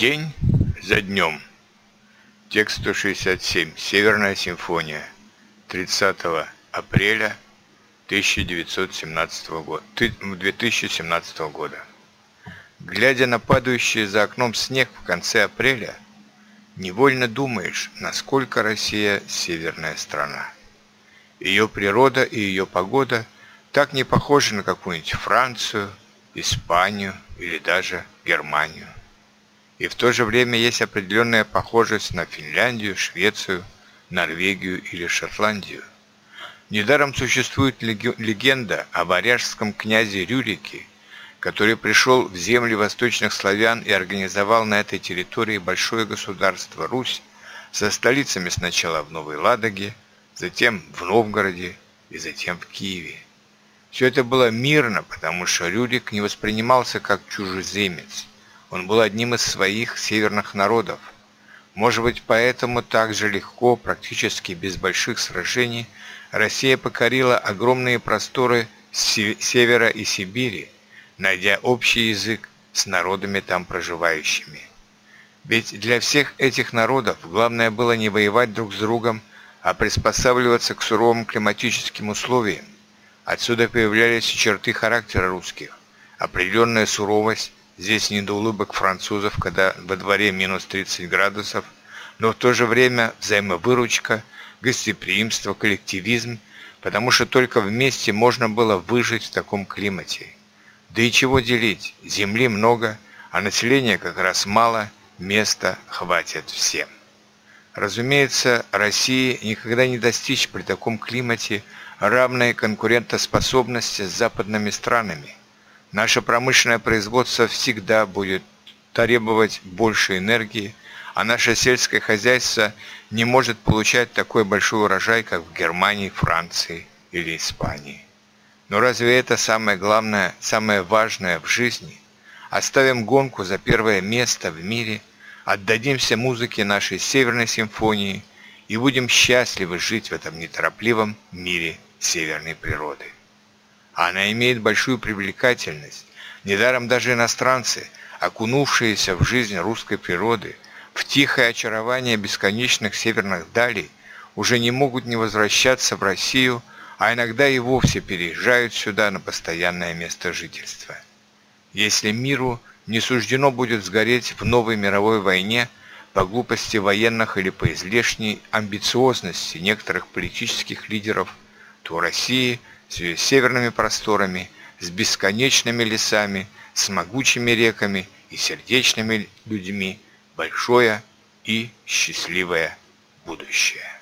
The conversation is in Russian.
День за днем. Текст 167. Северная симфония. 30 апреля 1917 года. 2017 года. Глядя на падающий за окном снег в конце апреля, невольно думаешь, насколько Россия северная страна. Ее природа и ее погода так не похожи на какую-нибудь Францию, Испанию или даже Германию. И в то же время есть определенная похожесть на Финляндию, Швецию, Норвегию или Шотландию. Недаром существует легенда о варяжском князе Рюрике, который пришел в земли восточных славян и организовал на этой территории большое государство Русь со столицами сначала в Новой Ладоге, затем в Новгороде и затем в Киеве. Все это было мирно, потому что Рюрик не воспринимался как чужеземец. Он был одним из своих северных народов. Может быть, поэтому так же легко, практически без больших сражений, Россия покорила огромные просторы севера и Сибири, найдя общий язык с народами там проживающими. Ведь для всех этих народов главное было не воевать друг с другом, а приспосабливаться к суровым климатическим условиям. Отсюда появлялись черты характера русских, определенная суровость, Здесь не до улыбок французов, когда во дворе минус 30 градусов, но в то же время взаимовыручка, гостеприимство, коллективизм, потому что только вместе можно было выжить в таком климате. Да и чего делить? Земли много, а населения как раз мало, места хватит всем. Разумеется, России никогда не достичь при таком климате равной конкурентоспособности с западными странами – Наше промышленное производство всегда будет требовать больше энергии, а наше сельское хозяйство не может получать такой большой урожай, как в Германии, Франции или Испании. Но разве это самое главное, самое важное в жизни? Оставим гонку за первое место в мире, отдадимся музыке нашей Северной симфонии и будем счастливы жить в этом неторопливом мире северной природы. Она имеет большую привлекательность. Недаром даже иностранцы, окунувшиеся в жизнь русской природы, в тихое очарование бесконечных северных далей, уже не могут не возвращаться в Россию, а иногда и вовсе переезжают сюда на постоянное место жительства. Если миру не суждено будет сгореть в новой мировой войне по глупости военных или по излишней амбициозности некоторых политических лидеров, то России – с ее северными просторами, с бесконечными лесами, с могучими реками и сердечными людьми большое и счастливое будущее.